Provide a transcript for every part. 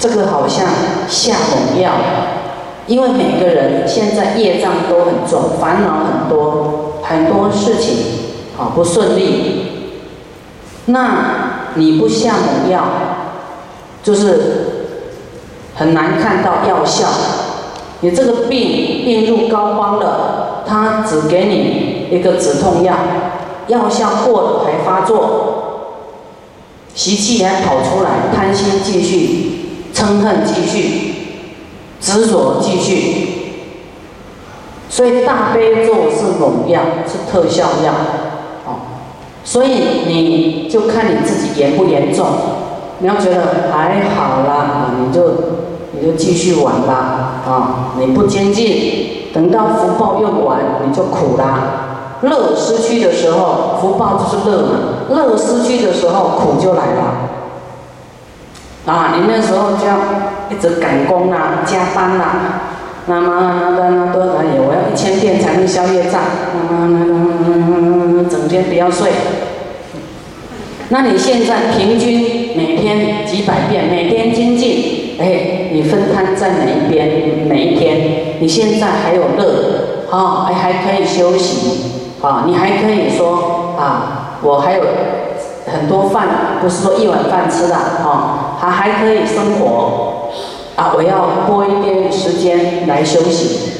这个好像下猛药，因为每个人现在业障都很重，烦恼很多，很多事情啊不顺利。那你不下猛药，就是很难看到药效。你这个病病入膏肓了，他只给你一个止痛药，药效过了还发作，习气还跑出来，贪心继续。嗔恨继续，执着继续，所以大悲咒是猛药，是特效药，哦，所以你就看你自己严不严重。你要觉得还好啦，你就你就继续玩吧，啊，你不精进，等到福报用完，你就苦啦。乐失去的时候，福报就是乐嘛；乐失去的时候，苦就来了。啊，你那时候就要一直赶工啊，加班啊，那么那那那多少年，我要一千遍才能消业障，那么那那那那整天不要睡。那你现在平均每天几百遍，每天精进，哎，你分摊在哪一边？哪一天？你现在还有乐，啊，还还可以休息，啊，你还可以说啊，我还有。很多饭不是说一碗饭吃的哦，还还可以生活啊！我要拨一点时间来休息，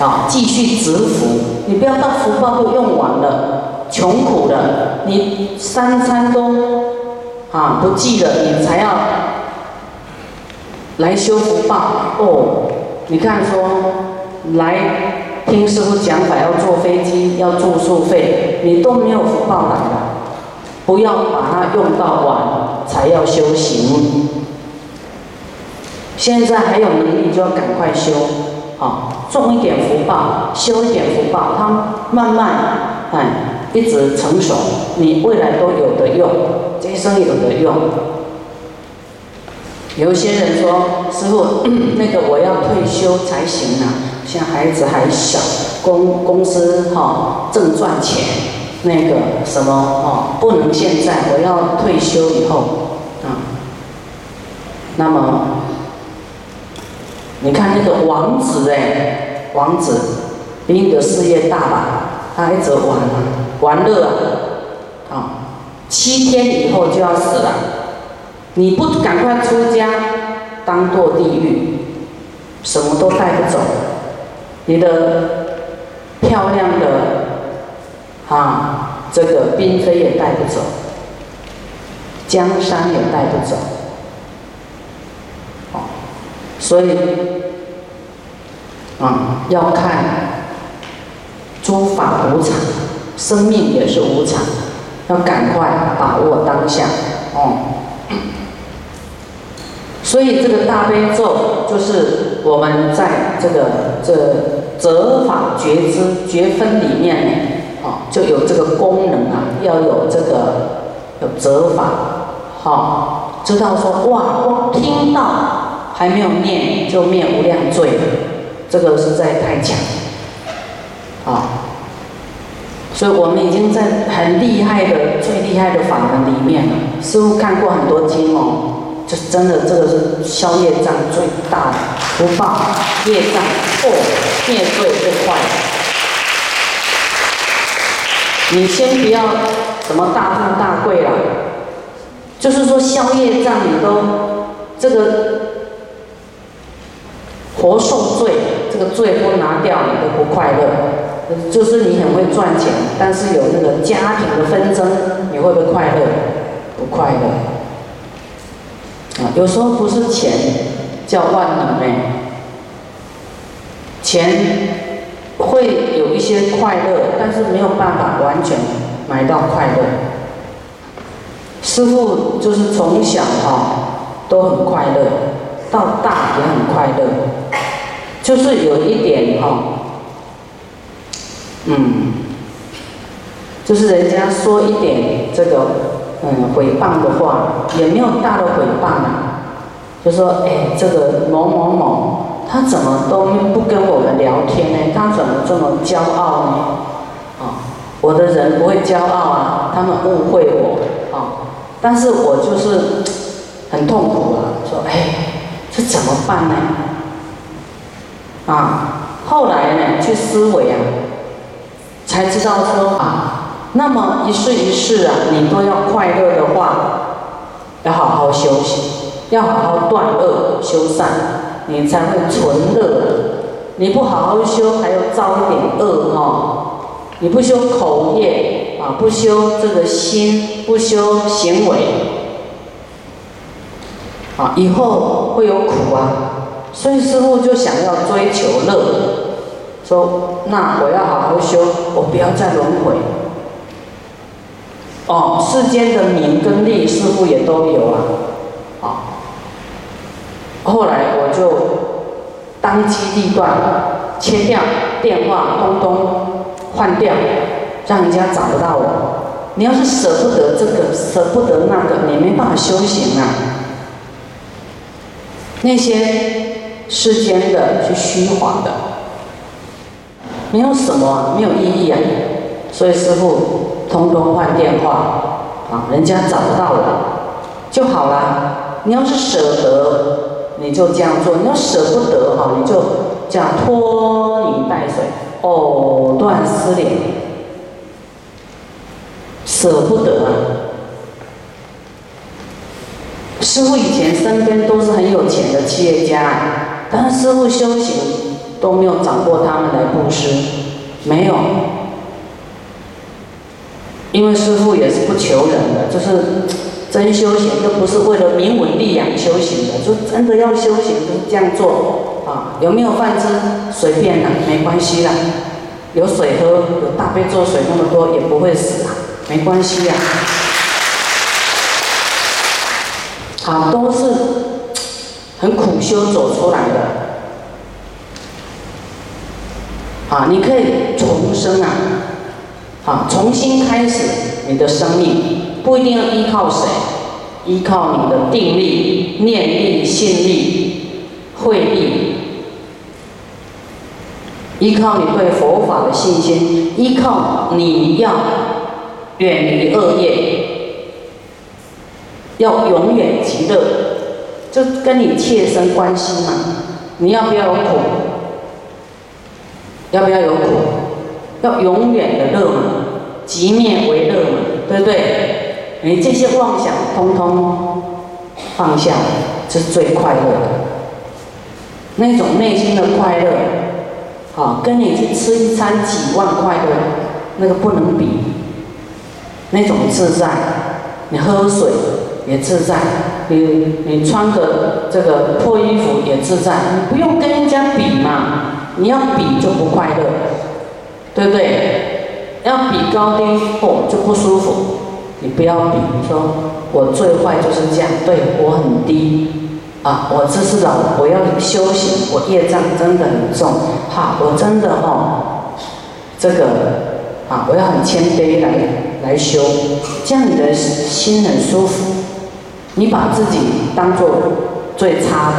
啊，继续植福。你不要到福报都用完了，穷苦了，你三餐都啊不记了，你才要来修福报哦。你看说来。听师傅讲法，要坐飞机，要住宿费，你都没有福报来了。不要把它用到晚才要修行。现在还有能力就要赶快修，好，种一点福报，修一点福报，它慢慢哎一直成熟，你未来都有的用，这一生有的用。有些人说，师傅，那个我要退休才行呢啊。像孩子还小，公公司哈正赚钱，那个什么哦，不能现在，我要退休以后啊。那么，你看那个王子哎，王子比你的事业大吧？他一直玩玩乐啊，啊，七天以后就要死了，你不赶快出家，当堕地狱，什么都带不走。你的漂亮的啊，这个嫔妃也带不走，江山也带不走，哦，所以啊，要看诸法无常，生命也是无常，要赶快把握当下，哦。所以这个大悲咒就是我们在这个这折法觉知觉分里面，就有这个功能啊，要有这个有折法，好，知道说哇，光听到还没有念就灭无量罪，这个实在太强，啊，所以我们已经在很厉害的最厉害的法门里面了，师傅看过很多经哦。就是真的，这个是消业障最大的不报，业障破灭罪最快。你先不要什么大富大贵了，就是说消业障你都这个活受罪，这个罪不拿掉你都不快乐。就是你很会赚钱，但是有那个家庭的纷争，你会不会快乐？不快乐。啊，有时候不是钱叫万能呢，钱会有一些快乐，但是没有办法完全买到快乐。师傅就是从小哈都很快乐，到大也很快乐，就是有一点哈，嗯，就是人家说一点这个。嗯，诽谤的话也没有大的诽谤啊，就说哎，这个某某某他怎么都不跟我们聊天呢？他怎么这么骄傲呢？啊，我的人不会骄傲啊，他们误会我啊，但是我就是很痛苦啊，说哎，这怎么办呢？啊，后来呢，去思维啊，才知道说啊，那么一世一世啊，你都要快乐的话，要好好休息，要好好断恶修善，你才会存乐。你不好好修，还要造一点恶哈。你不修口业啊，不修这个心，不修行为，啊，以后会有苦啊。所以师傅就想要追求乐，说那我要好好修，我不要再轮回。哦，世间的名跟利，师傅也都有啊。啊，后来我就当机立断，切掉电话，通通。换掉，让人家找不到我。你要是舍不得这个，舍不得那个，你没办法修行啊。那些世间的是虚幻的，没有什么，没有意义啊。所以师傅通通换电话，啊，人家找不到我就好了。你要是舍得，你就这样做；你要舍不得哈，你就这样拖泥带水。藕断丝连，舍不得啊！师傅以前身边都是很有钱的企业家，但是师傅修行都没有找过他们来布施，没有，因为师傅也是不求人的，就是真修行，又不是为了名闻利养修行的，就真的要修行，这样做啊！有没有饭吃？随便啦，没关系啦。有水喝，有大杯做水那么多也不会死啊，没关系呀。好，都是很苦修走出来的。啊，你可以重生啊，啊，重新开始你的生命，不一定要依靠谁，依靠你的定力、念力、信力、慧力。依靠你对佛法的信心，依靠你要远离恶业，要永远极乐，这跟你切身关系嘛。你要不要有苦？要不要有苦？要永远的乐嘛，极灭为乐嘛，对不对？你这些妄想通通放下，这是最快乐的，那种内心的快乐。好，跟你去吃一餐几万块的，那个不能比。那种自在，你喝水也自在，你你穿个这个破衣服也自在，你不用跟人家比嘛。你要比就不快乐，对不对？要比高低哦就不舒服。你不要比，你说我最坏就是这样，对我很低。啊，我这是老，我要修行，我业障真的很重，哈，我真的哈，这个啊，我要很谦卑来来修，这样你的心很舒服，你把自己当做最差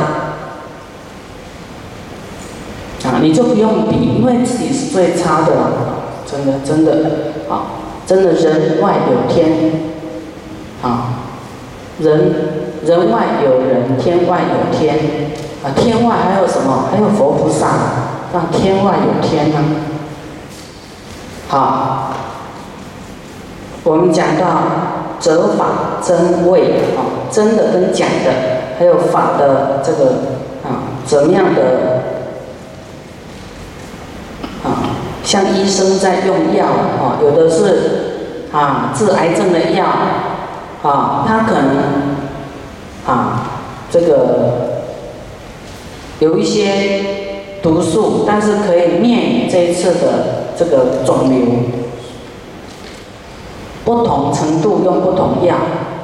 的，啊，你就不用比，因为自己是最差的，真的真的，啊，真的人外有天，啊，人。人外有人，天外有天，啊，天外还有什么？还有佛菩萨，让天外有天呢。好，我们讲到折法真伪啊，真的跟假的，还有法的这个啊，怎么样的啊？像医生在用药啊，有的是啊治癌症的药啊，他可能。啊，这个有一些毒素，但是可以灭这一次的这个肿瘤。不同程度用不同药，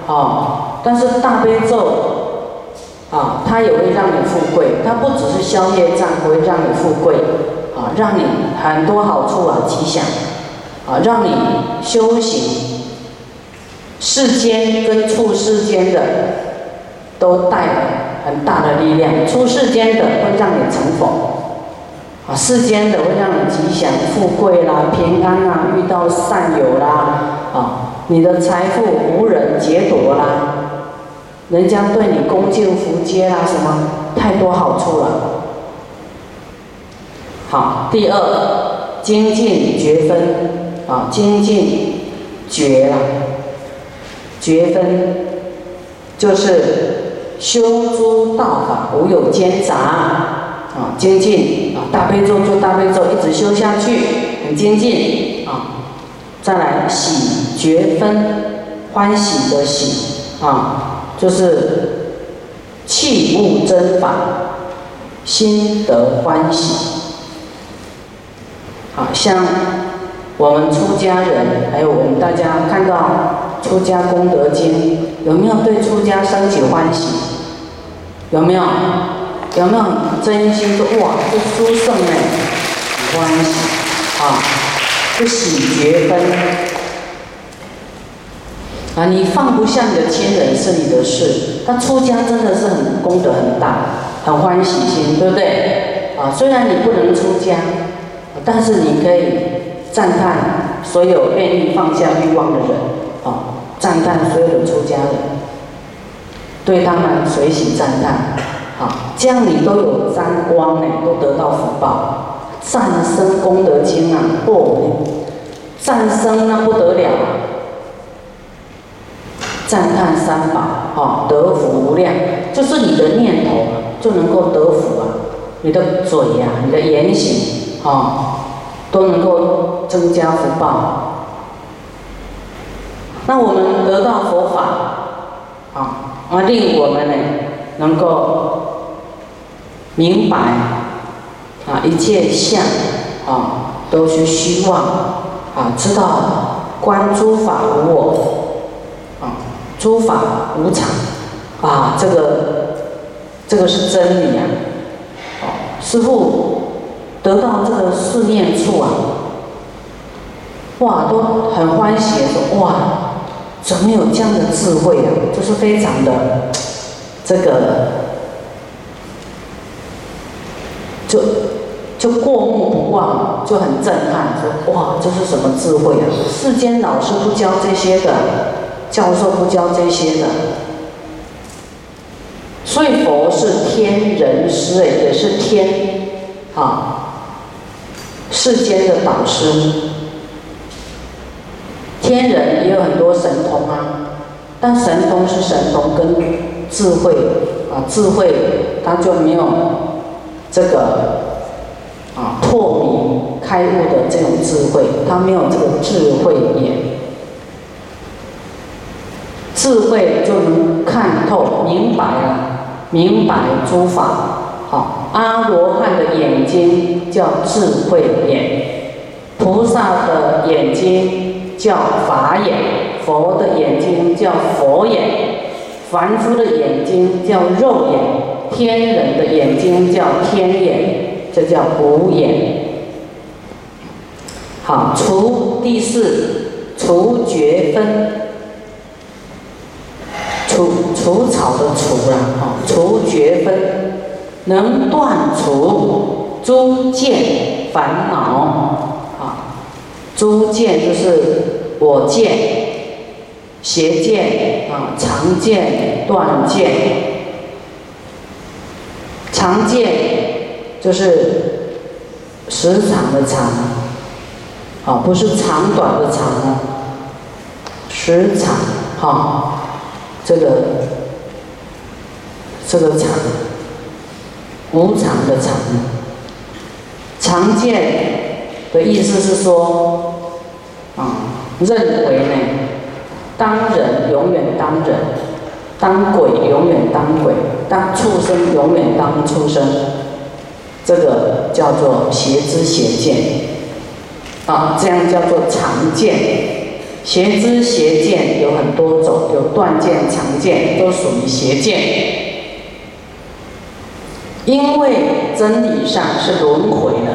啊，但是大悲咒，啊，它也会让你富贵。它不只是消业障，会让你富贵，啊，让你很多好处啊，吉祥，啊，让你修行世间跟处世间的。都带了很大的力量，出世间的会让你成佛，啊，世间的会让你吉祥、富贵啦、平安啦，遇到善友啦，啊，你的财富无人劫夺啦，人家对你恭敬福接啦，什么太多好处了。好，第二精进觉分啊，精进觉啊，觉分就是修诸道法无有间杂啊，精进啊，大悲咒就大悲咒一直修下去，很精进啊。再来喜觉分，欢喜的喜啊，就是器物真法，心得欢喜。好像我们出家人，还有我们大家看到《出家功德经》，有没有对出家升起欢喜？有没有？有没有真心说哇，这殊胜哎？欢喜啊，不喜觉分啊！你放不下你的亲人是你的事，但出家真的是很功德很大，很欢喜心，对不对？啊，虽然你不能出家。但是你可以赞叹所有愿意放下欲望的人，啊，赞叹所有的出家人，对他们随喜赞叹，啊，这样你都有沾光呢，都得到福报。战生功德经啊，哦，战生那不得了，赞叹三宝，啊，得福无量，就是你的念头就能够得福啊，你的嘴呀，你的言行。啊，都能够增加福报。那我们得到佛法，啊，而令我们呢能够明白，啊，一切相，啊，都是虚妄，啊，知道观诸法无我，啊，诸法无常，啊，这个这个是真理啊，师父。得到这个四念处啊，哇，都很欢喜，说哇，怎么有这样的智慧啊？就是非常的这个，就就过目不忘，就很震撼，说哇，这是什么智慧啊？世间老师不教这些的，教授不教这些的，所以佛是天人师，也是天啊。世间的导师，天人也有很多神通啊，但神通是神通，跟智慧啊，智慧它就没有这个啊透明开悟的这种智慧，它没有这个智慧眼，智慧就能看透明白了，明白诸法。好，阿罗汉的眼睛叫智慧眼，菩萨的眼睛叫法眼，佛的眼睛叫佛眼，凡夫的眼睛叫肉眼，天人的眼睛叫天眼，这叫五眼。好，除第四，除绝分，除除草的除啊，除绝分。能断除诸见烦恼啊，诸见就是我见、邪见啊、常见、断见。常见就是时长的长，啊，不是长短的长啊，时长哈，这个这个长。无常的常，常见的意思是说，啊，认为呢，当人永远当人，当鬼永远当鬼，当畜生永远当畜生，这个叫做邪知邪见，啊，这样叫做常见。邪知邪见有很多种，有断见、常见，都属于邪见。因为真理上是轮回的，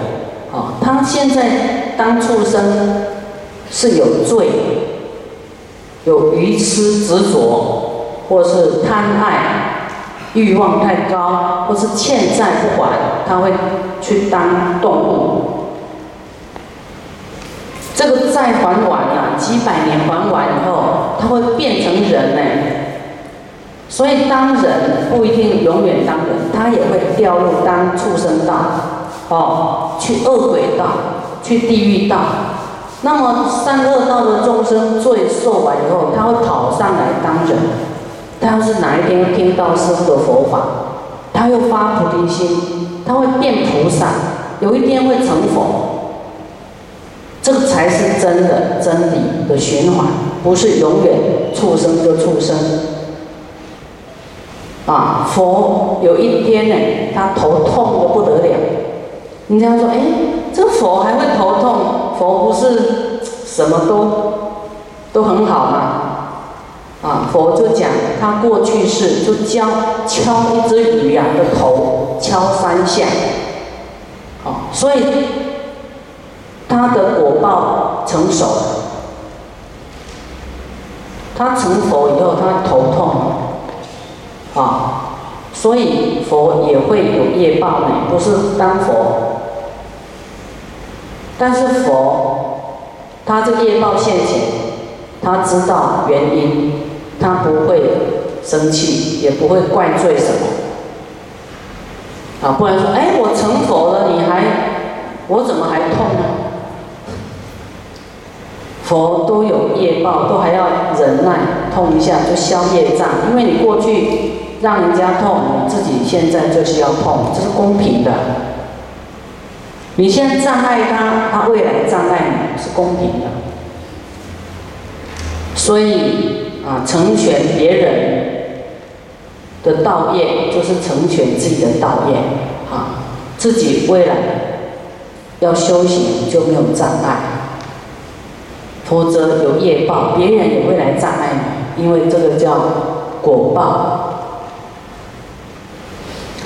哦，他现在当畜生是有罪，有愚痴执着，或是贪爱、欲望太高，或是欠债不还，他会去当动物。这个债还完了，几百年还完以后，他会变成人呢？所以当人不一定永远当人，他也会掉入当畜生道，哦，去恶鬼道，去地狱道。那么善恶道的众生罪受完以后，他会跑上来当人。他要是哪一天听到师的佛法，他又发菩提心，他会变菩萨，有一天会成佛。这个才是真的真理的循环，不是永远畜生就畜生。啊，佛有一天呢，他头痛的不得了。人家说，哎，这个佛还会头痛？佛不是什么都都很好吗？啊，佛就讲他过去世就教敲一只鱼啊的头敲三下，哦，所以他的果报成熟。他成佛以后，他头痛。啊，所以佛也会有业报呢，不是当佛，但是佛他这业报现前，他知道原因，他不会生气，也不会怪罪什么。啊，不然说，哎，我成佛了，你还，我怎么还痛呢？佛都有业报，都还要忍耐，痛一下就消业障，因为你过去。让人家痛，自己现在就是要痛，这是公平的。你现在障碍他，他未来障碍你，是公平的。所以啊，成全别人的道业，就是成全自己的道业啊。自己未来要修行就没有障碍，否则有业报，别人也会来障碍你，因为这个叫果报。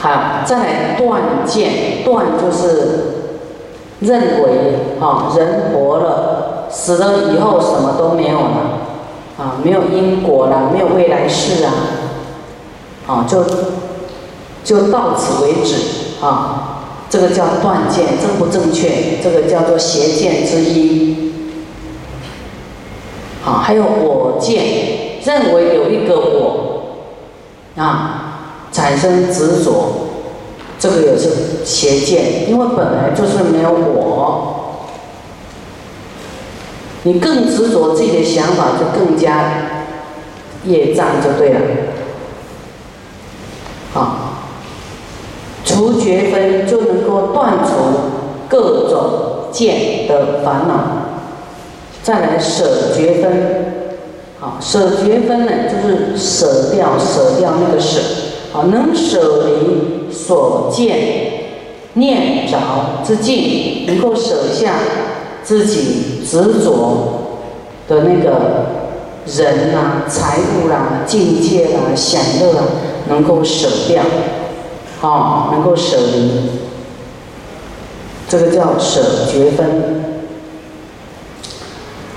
好，再来断见，断就是认为啊，人活了，死了以后什么都没有了，啊，没有因果了，没有未来世啊，啊，就就到此为止啊，这个叫断见，正不正确？这个叫做邪见之一。好，还有我见，认为有一个我，啊。产生执着，这个也是邪见，因为本来就是没有我，你更执着自己的想法，就更加业障就对了。好，除觉分就能够断除各种见的烦恼。再来舍觉分，好，舍觉分呢，就是舍掉舍掉那个舍。好，能舍离所见念着之境，能够舍下自己执着的那个人呐、财物啦、境界啦、享乐啊，能够舍掉，好，能够舍离，这个叫舍绝分。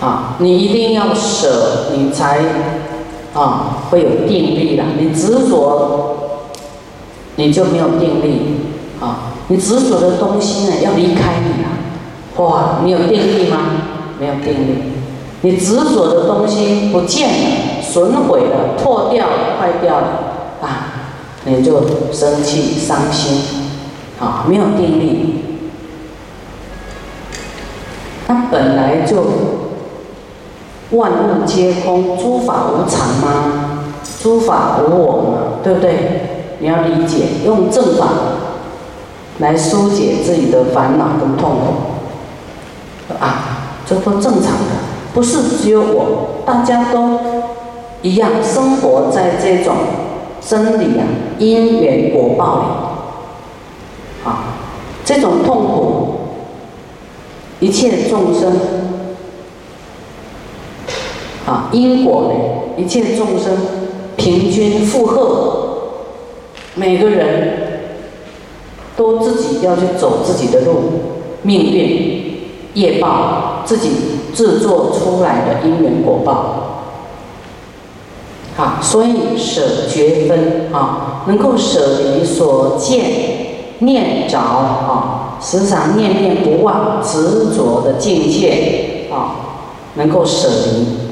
啊，你一定要舍，你才啊会有定力的。你执着。你就没有定力啊！你执着的东西呢，要离开你啊！哇，你有定力吗？没有定力。你执着的东西不见了、损毁了、破掉了、坏掉了啊，你就生气、伤心啊！没有定力。它本来就万物皆空，诸法无常吗？诸法无我嘛，对不对？你要理解，用正法来疏解自己的烦恼跟痛苦，啊，这都正常的，不是只有我，大家都一样生活在这种真理啊因缘果报里，啊，这种痛苦，一切众生，啊，因果呢，一切众生平均负荷。每个人都自己要去走自己的路，命运、业报，自己制作出来的因缘果报。好，所以舍觉分啊，能够舍离所见念着啊，时常念念不忘执着的境界啊，能够舍离。